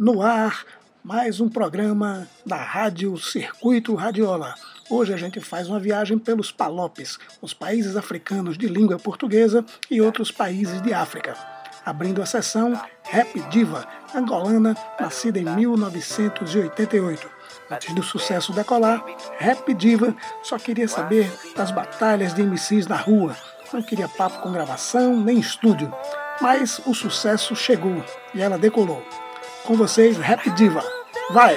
No ar, mais um programa da Rádio Circuito Radiola. Hoje a gente faz uma viagem pelos Palopes, os países africanos de língua portuguesa e outros países de África. Abrindo a sessão, Rap Diva, angolana, nascida em 1988. Antes do sucesso decolar, Rap Diva só queria saber das batalhas de MCs na rua. Não queria papo com gravação nem estúdio. Mas o sucesso chegou e ela decolou. Com vocês, Rap Diva. Vai!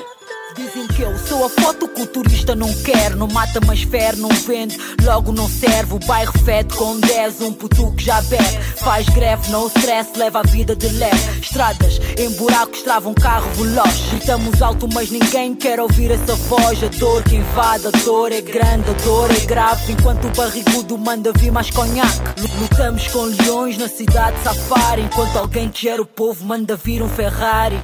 Dizem que eu sou a foto que o turista não quer. Não mata, mas fere, não vende, logo não serve. O bairro fede com 10, um puto que já bebe. Faz greve, não stress, leva a vida de leve. Estradas em buracos travam um carro veloz. Gritamos alto, mas ninguém quer ouvir essa voz. A dor que invade, a dor é grande, a dor é grave. Enquanto o barrigudo manda vir mais conhaque. Lutamos com leões na cidade safari. Enquanto alguém que era o povo manda vir um Ferrari.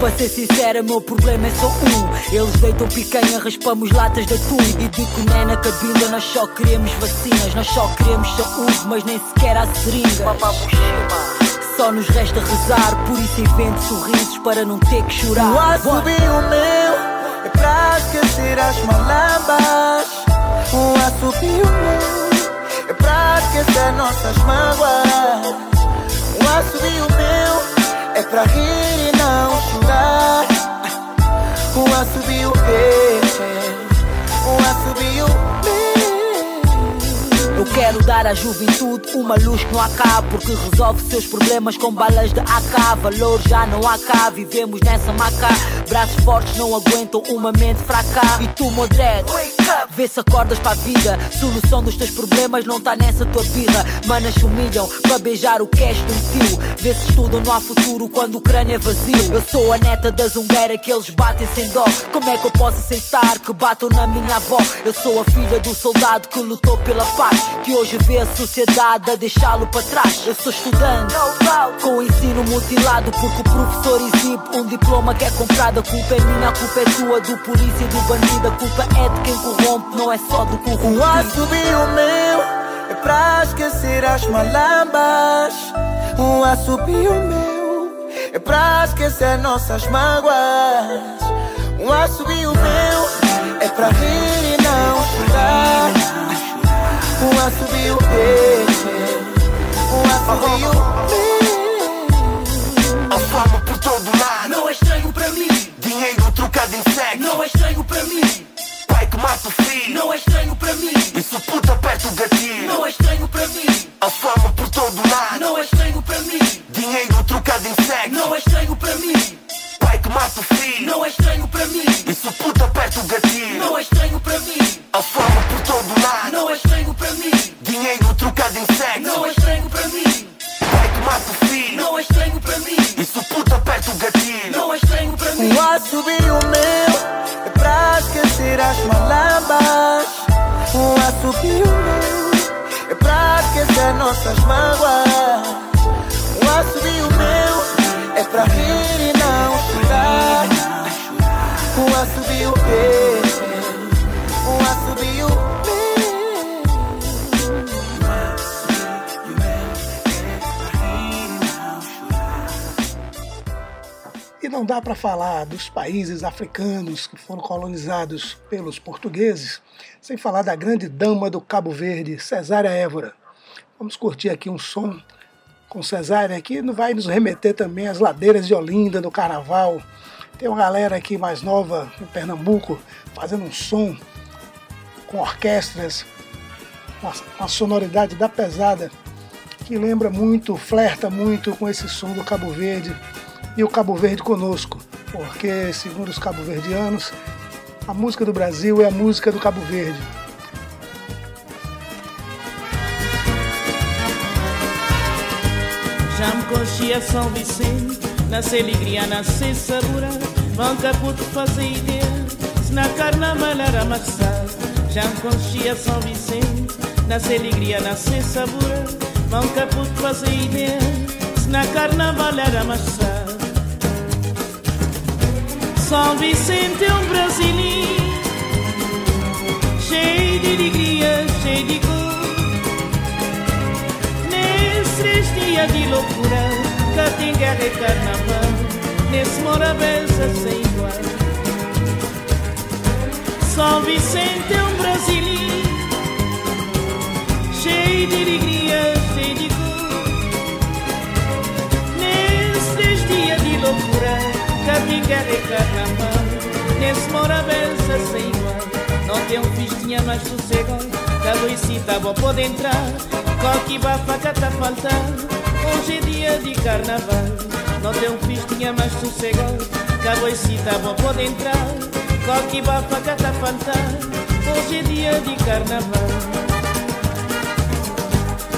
Para ser sincera, meu problema é só um. Eles deitam picanha, raspamos latas de atum. E de coné na cabinda, nós só queremos vacinas. Nós só queremos saúde, mas nem sequer há seringas. Só nos resta rezar, por isso invento sorrisos para não ter que chorar. O assobio meu é pra esquecer as malambas. O assobio meu é pra esquecer nossas mágoas. O assobio meu é pra rir chorar. O assobio meu, o assobio quero dar à juventude uma luz que não acaba Porque resolve seus problemas com balas de AK Valor já não há cá, vivemos nessa maca. Braços fortes não aguentam uma mente fraca. E tu, Modred, vê se acordas para a vida. Solução dos teus problemas não tá nessa tua birra. Manas humilham para beijar o cash de um tio. Vê se estudam, não há futuro quando o crânio é vazio. Eu sou a neta da zungueira que eles batem sem dó. Como é que eu posso aceitar que batam na minha avó? Eu sou a filha do soldado que lutou pela paz que hoje vê a sociedade a deixá-lo para trás. Eu sou estudante com o ensino mutilado porque o professor exibe um diploma que é comprado. A culpa é minha, a culpa é tua, do polícia e do bandido. A culpa é de quem corrompe, não é só do corrompido. O assobio meu é pra esquecer as malambas. O assobio meu é pra esquecer nossas mágoas. O assobio meu é pra rir e não não dá para falar dos países africanos que foram colonizados pelos portugueses sem falar da grande dama do Cabo Verde, Cesária Évora. Vamos curtir aqui um som com Cesária que vai nos remeter também às ladeiras de Olinda, do Carnaval. Tem uma galera aqui mais nova em Pernambuco fazendo um som com orquestras, uma sonoridade da pesada que lembra muito, flerta muito com esse som do Cabo Verde e o Cabo Verde conosco, porque, segundo os cabo-verdianos, a música do Brasil é a música do Cabo Verde. Já me conchia São Vicente, nasce alegria, nasce sabura, banca puto fazer ideia, se na carnaval era amassado. Já me conchia São Vicente, nasce alegria, nasce sabura, banca puto fazer ideia, se na carnaval era amassado. São Vicente é um brasileiro Cheio de alegria, cheio de cor Nesses três dias de loucura Cá tem guerra e carnaval nesse morabeza sem igual. São Vicente é um brasileiro, cheio de alegria, cheio de cor. Catinguerra e carnaval, nesse morabeza sem igual. Não tem um festinha mais sossegado, que a Luicita vou poder entrar, qualquer bafaca tá faltando. Hoje é dia de carnaval, não tem um festinha mais sossegado, que a Luicita vou poder entrar, qualquer bafaca tá faltando. Hoje é dia de carnaval.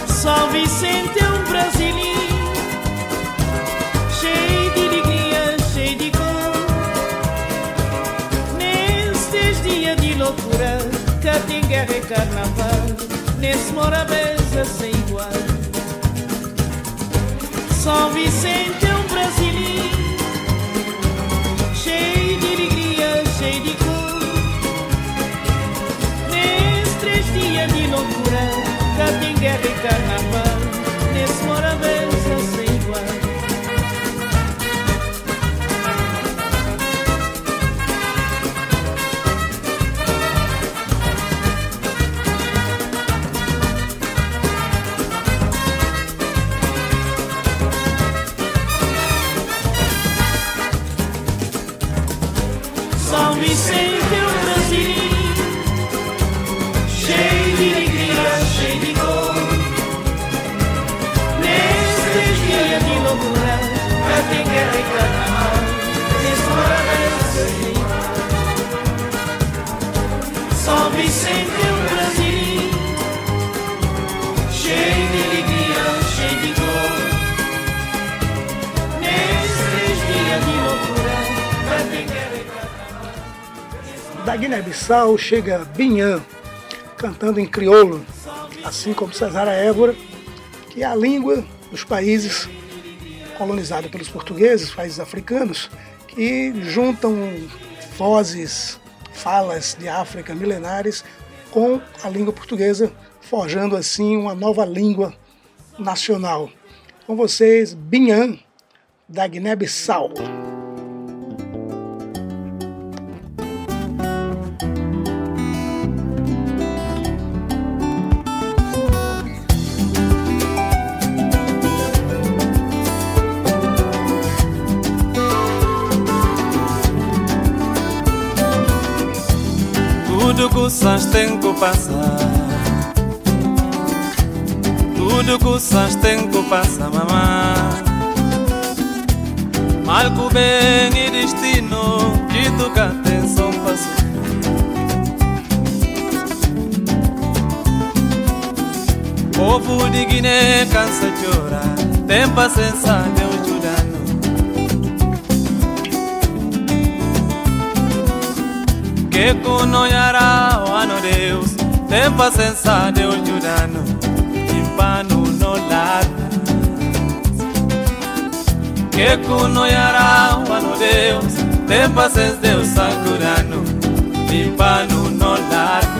São Vicente é um brasileiro, cheio de alegria, cá tem guerra e carnaval, nesse morabeza sem igual. São Vicente é um brasileiro, cheio de alegria, cheio de cor. Nestes dias de loucura, cá tem guerra e carnaval, nesse morabeza sem Da Guiné-Bissau chega Binhã, cantando em crioulo, assim como Cesara Évora, que é a língua dos países colonizados pelos portugueses, países africanos, que juntam vozes, falas de África milenares com a língua portuguesa, forjando assim uma nova língua nacional. Com vocês, Binhã, da Guiné-Bissau. Tudo que usas tem que passar. Tudo que usas tem que passar. Mal que bem e destino, de tu que atenção passou. Povo de Guiné cansa de chorar, tem paciência, Que kunoyara wano Deus Tem paciência Deus ajudando Impano no larga Que kunoyara wano Deus Tem paciência Deus curando Impano no larga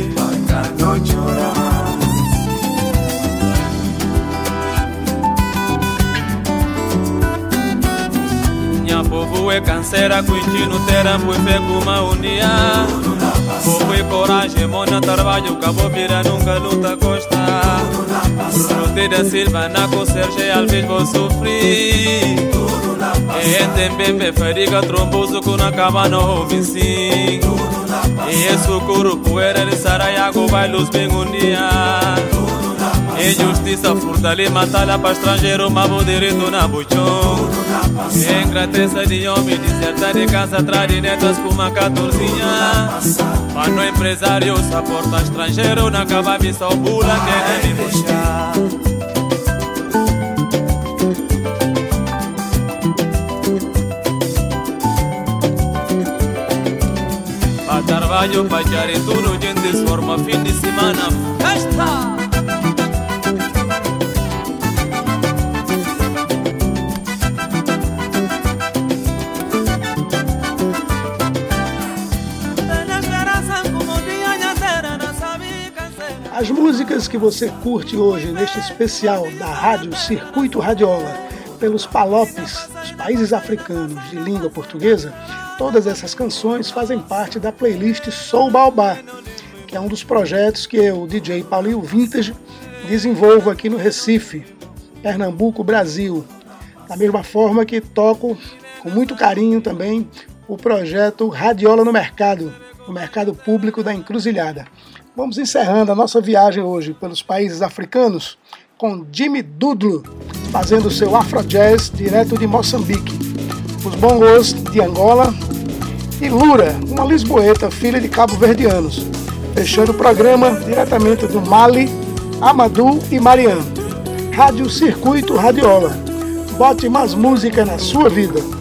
povo é canseira, cuintino, terampo e fecuma unia. Povo e coragem, mona trabalho, cabo vira nunca luta costa. Fruto da Silva, na conserje, alves vou sofrer. E entembembe, feriga, tromboso, com acaba no vizinho. E socorro, poeira de saraiago, vai luz bem unia. Injustiça, furta-lhe, mata-lhe para estrangeiro, mas o direito na buchão. Engrateza de homem, deserta de casa, atrás de netas com uma catorzinha. Mas no empresário, suporta estrangeiro, na cava vista o bula, quer me deixar. Pa trabalho, pa tudo, gente, forma fim de semana, festa! As músicas que você curte hoje neste especial da Rádio Circuito Radiola pelos palopes dos países africanos de língua portuguesa, todas essas canções fazem parte da playlist Soul Baobá, que é um dos projetos que eu, DJ Paulinho Vintage, desenvolvo aqui no Recife, Pernambuco, Brasil. Da mesma forma que toco com muito carinho também o projeto Radiola no Mercado, no mercado público da Encruzilhada. Vamos encerrando a nossa viagem hoje pelos países africanos com Jimmy Dudlo fazendo seu Afro Jazz direto de Moçambique, os bongos de Angola e Lura, uma lisboeta filha de cabo-verdianos, fechando o programa diretamente do Mali, Amadou e Mariano. Rádio Circuito Radiola. Bote mais música na sua vida.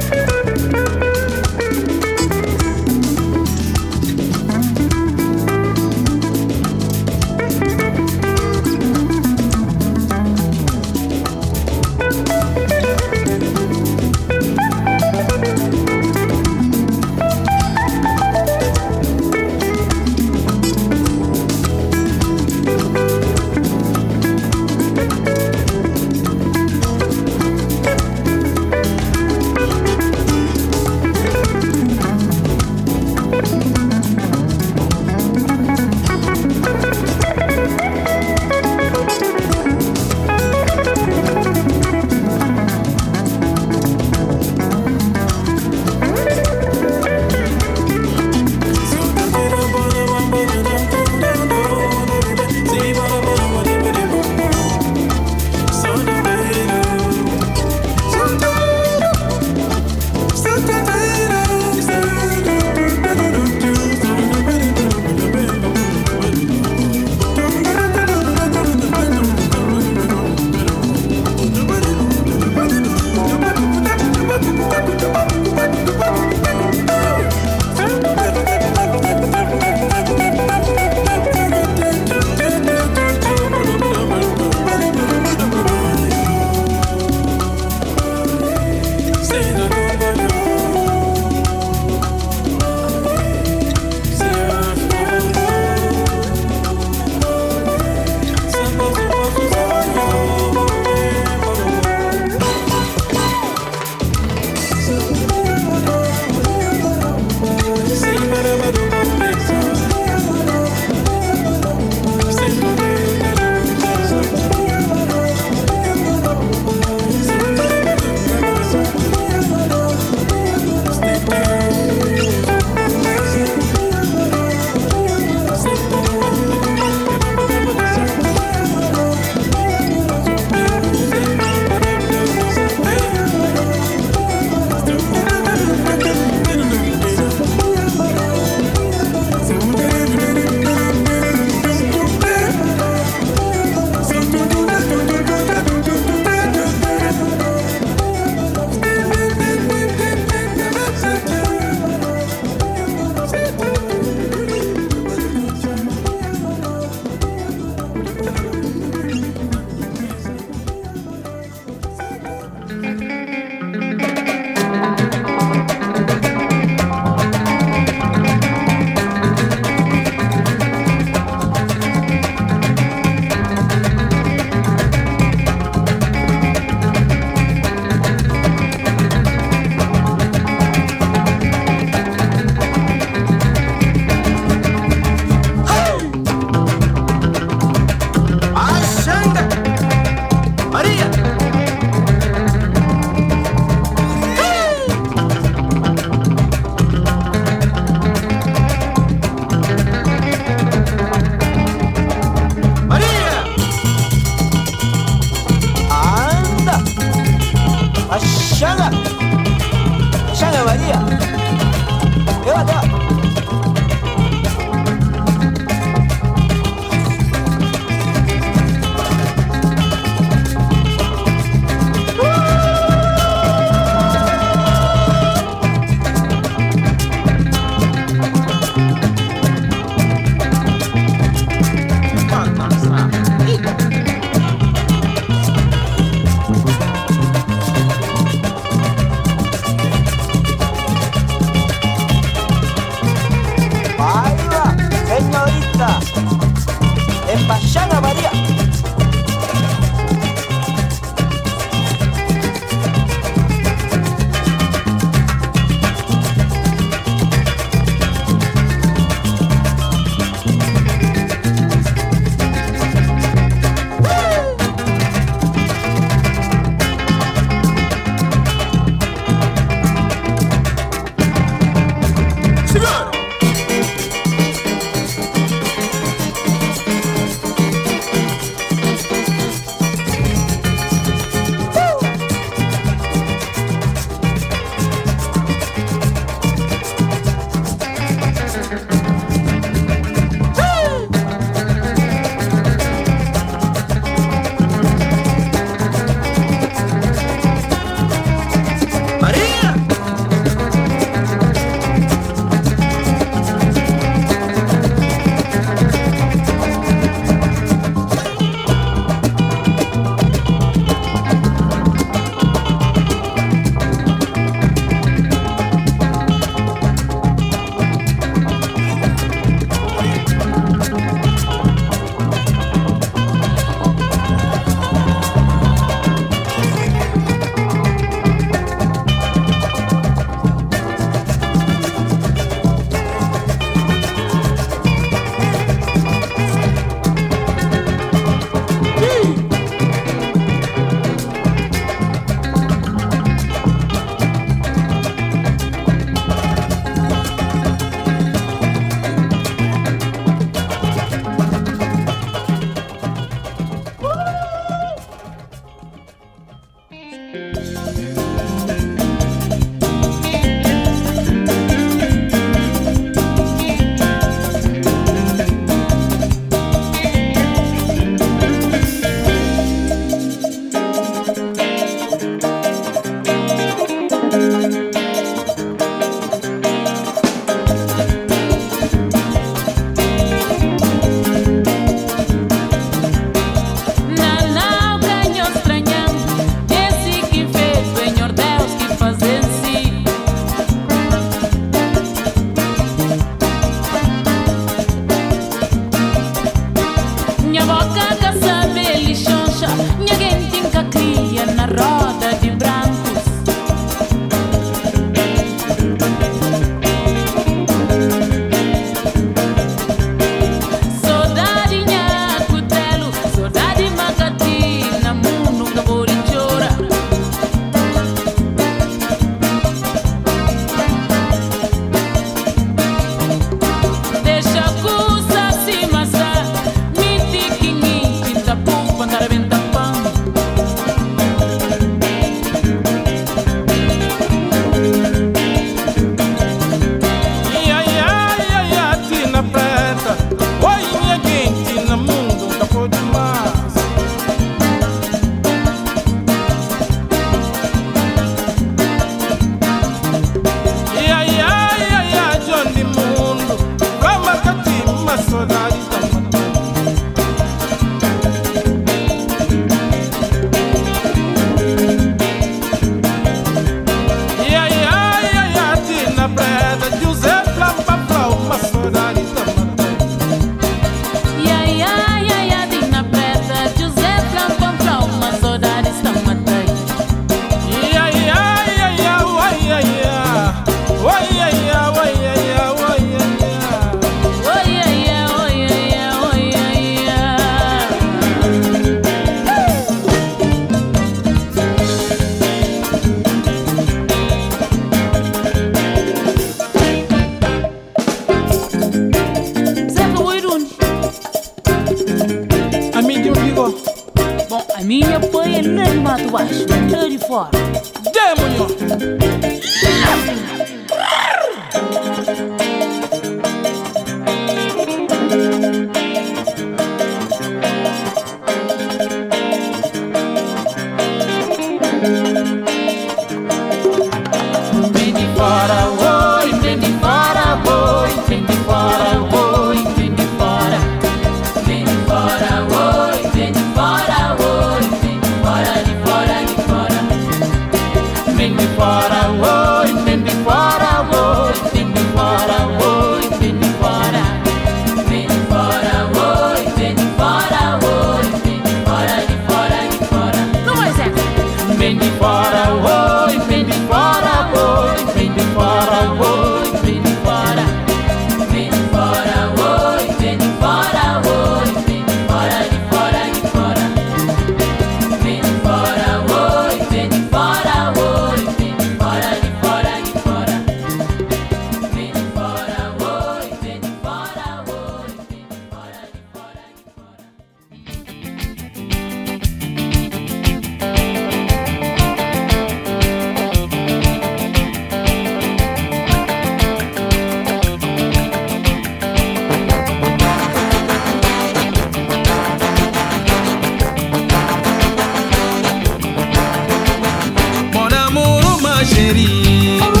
तेरी